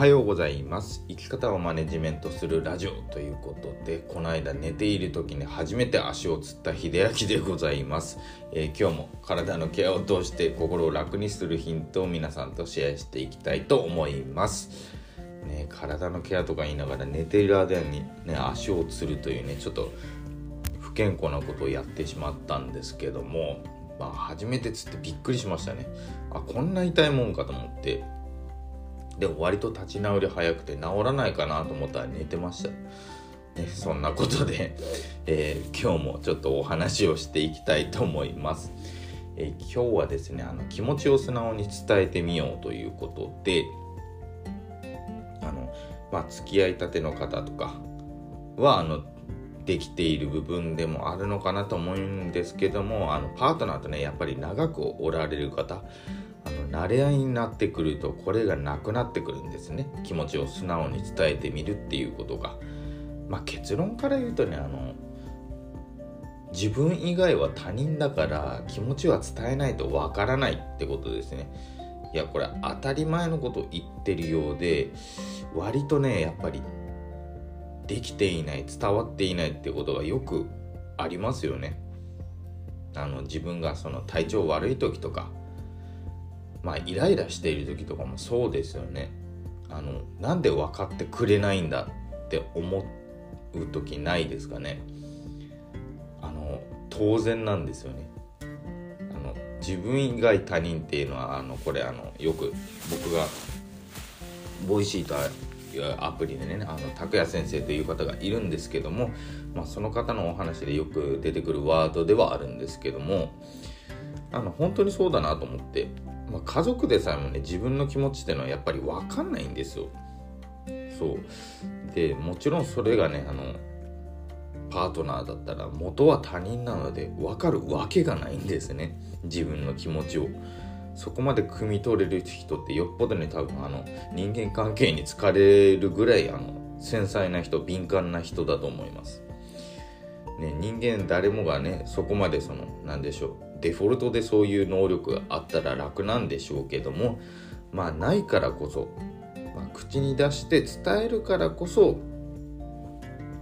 はようございます。生き方をマネジメントするラジオということでこの間寝ている時に初めて足をつった秀明でございます、えー、今日も体のケアを通して心を楽にするヒントを皆さんとシェアしていきたいと思います。ね、体のケアとか言いながら寝ている間に、ね、足をつるというねちょっと不健康なことをやってしまったんですけども、まあ、初めてつってびっくりしましたね。あこんな痛いもんかと思ってでも割と立ち直り早くて治らないかなと思ったら寝てました。ね、そんなことで、えー、今日もちょっとお話をしていきたいと思います。えー、今日はですねあの気持ちを素直に伝えてみようということであの、まあ、付き合いたての方とかはあのできている部分でもあるのかなと思うんですけどもあのパートナーとねやっぱり長くおられる方慣れ合いになってくるとこれがなくなってくるんですね。気持ちを素直に伝えてみるっていうことが。まあ結論から言うとねあの自分以外は他人だから気持ちは伝えないとわからないってことですね。いやこれ当たり前のこと言ってるようで割とねやっぱりできていない伝わっていないってことがよくありますよね。あの自分がその体調悪い時とかまあイライラしている時とかもそうですよね。あのなんで分かってくれないんだって思う時ないですかね。あの当然なんですよね。あの自分以外他人っていうのはあのこれあのよく僕が Voicy というアプリでねあの拓也先生という方がいるんですけども、まあ、その方のお話でよく出てくるワードではあるんですけどもあの本当にそうだなと思ってまあ、家族でさえもね自分の気持ちっていうのはやっぱり分かんないんですよ。そうでもちろんそれがねあのパートナーだったら元は他人なので分かるわけがないんですね自分の気持ちを。そこまで汲み取れる人ってよっぽどね多分あの人間関係に疲れるぐらいあの繊細な人敏感な人だと思います。ね、人間誰もがねそこまでその何でしょうデフォルトでそういう能力があったら楽なんでしょうけどもまあないからこそ、まあ、口に出して伝えるからこそ、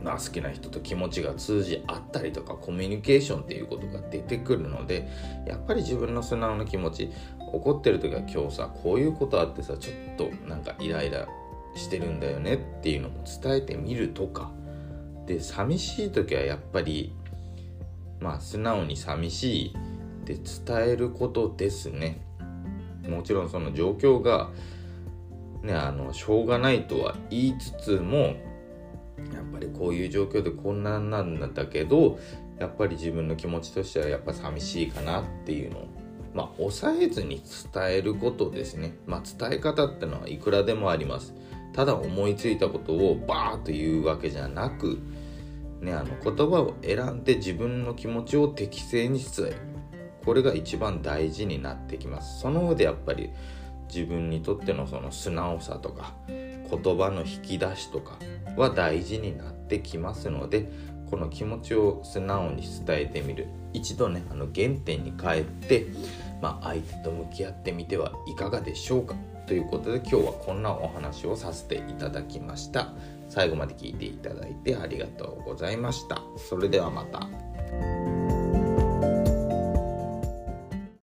まあ、好きな人と気持ちが通じ合ったりとかコミュニケーションっていうことが出てくるのでやっぱり自分の素直な気持ち怒ってる時は今日さこういうことあってさちょっとなんかイライラしてるんだよねっていうのも伝えてみるとか。で寂しい時はやっぱりまあ素直に寂しいって伝えることですね。もちろんその状況がねあのしょうがないとは言いつつもやっぱりこういう状況でこんなんなんだけどやっぱり自分の気持ちとしてはやっぱ寂しいかなっていうのをまあ抑えずに伝えることですね。まあ伝え方ってのはいくらでもあります。ただ思いついたことをバーッと言うわけじゃなくねあの言葉を選んで自分の気持ちを適正に伝える。これが一番大事になってきます。その上でやっぱり自分にとってのその素直さとか言葉の引き出しとかは大事になってきますのでこの気持ちを素直に伝えてみる。一度ねあの原点に帰って、まあ、相手と向き合ってみてはいかがでしょうか。ということで今日はこんなお話をさせていただきました。最後まで聞いていただいてありがとうございました。それではまた。